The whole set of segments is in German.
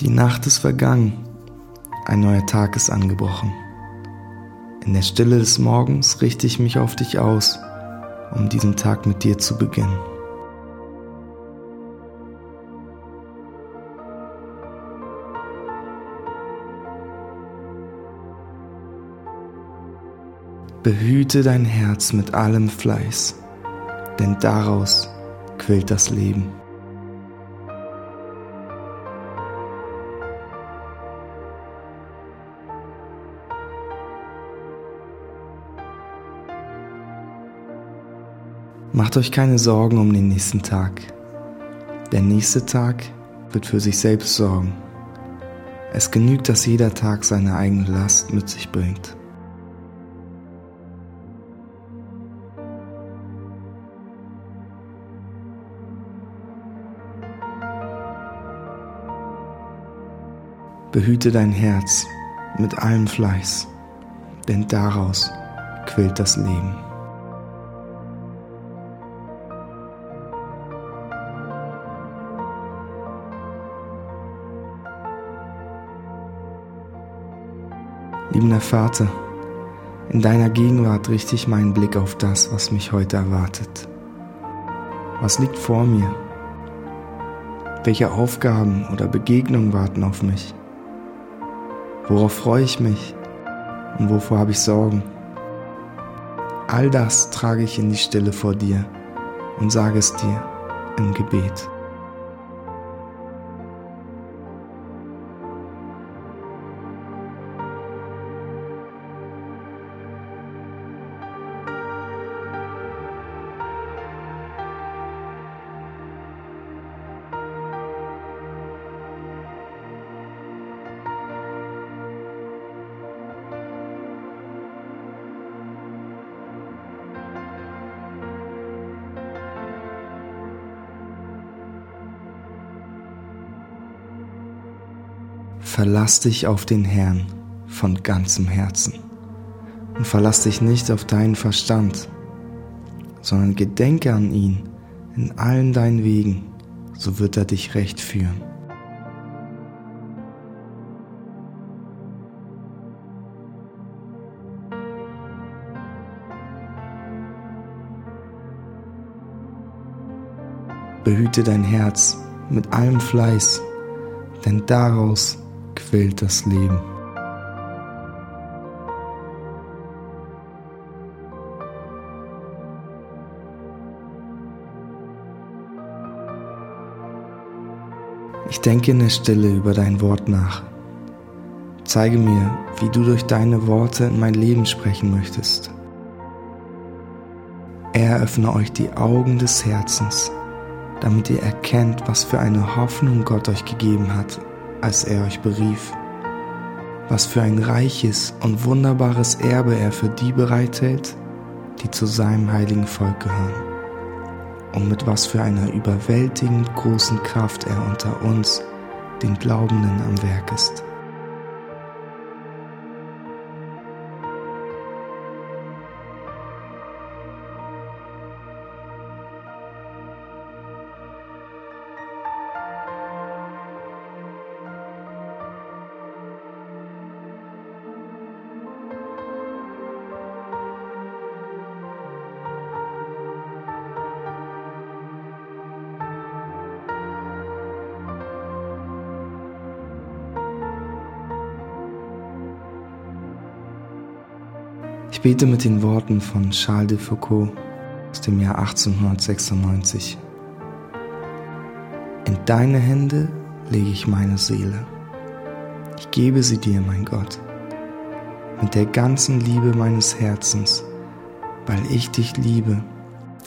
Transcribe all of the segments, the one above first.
Die Nacht ist vergangen, ein neuer Tag ist angebrochen. In der Stille des Morgens richte ich mich auf dich aus, um diesen Tag mit dir zu beginnen. Behüte dein Herz mit allem Fleiß, denn daraus quillt das Leben. Macht euch keine Sorgen um den nächsten Tag. Der nächste Tag wird für sich selbst sorgen. Es genügt, dass jeder Tag seine eigene Last mit sich bringt. Behüte dein Herz mit allem Fleiß, denn daraus quillt das Leben. Liebender Vater, in deiner Gegenwart richte ich meinen Blick auf das, was mich heute erwartet. Was liegt vor mir? Welche Aufgaben oder Begegnungen warten auf mich? Worauf freue ich mich und wovor habe ich Sorgen? All das trage ich in die Stille vor dir und sage es dir im Gebet. Verlass dich auf den Herrn von ganzem Herzen und verlass dich nicht auf deinen Verstand, sondern gedenke an ihn in allen deinen Wegen, so wird er dich recht führen. Behüte dein Herz mit allem Fleiß, denn daraus quält das Leben. Ich denke in der Stille über dein Wort nach. Zeige mir, wie du durch deine Worte in mein Leben sprechen möchtest. Eröffne euch die Augen des Herzens, damit ihr erkennt, was für eine Hoffnung Gott euch gegeben hat als er euch berief. Was für ein reiches und wunderbares Erbe er für die bereithält, die zu seinem heiligen Volk gehören. Und mit was für einer überwältigend großen Kraft er unter uns, den Glaubenden, am Werk ist. Ich bete mit den Worten von Charles de Foucault aus dem Jahr 1896. In deine Hände lege ich meine Seele. Ich gebe sie dir, mein Gott, mit der ganzen Liebe meines Herzens, weil ich dich liebe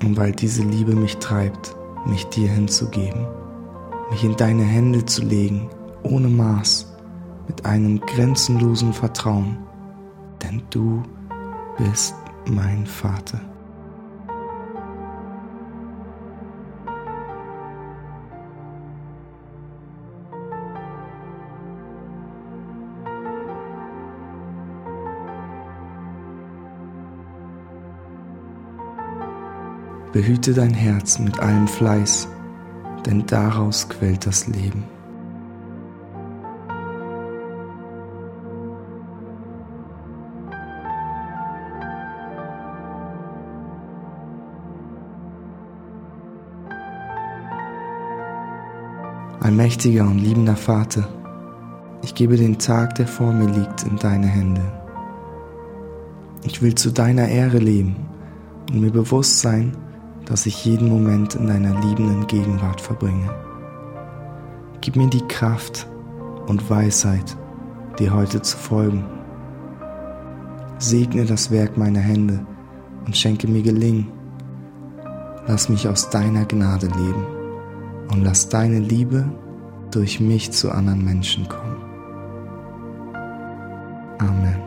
und weil diese Liebe mich treibt, mich dir hinzugeben, mich in deine Hände zu legen, ohne Maß, mit einem grenzenlosen Vertrauen, denn du bist mein Vater. Behüte dein Herz mit allem Fleiß, denn daraus quält das Leben. Allmächtiger und liebender Vater, ich gebe den Tag, der vor mir liegt, in deine Hände. Ich will zu deiner Ehre leben und mir bewusst sein, dass ich jeden Moment in deiner liebenden Gegenwart verbringe. Gib mir die Kraft und Weisheit, dir heute zu folgen. Segne das Werk meiner Hände und schenke mir Gelingen. Lass mich aus deiner Gnade leben und lass deine Liebe durch mich zu anderen Menschen kommen. Amen.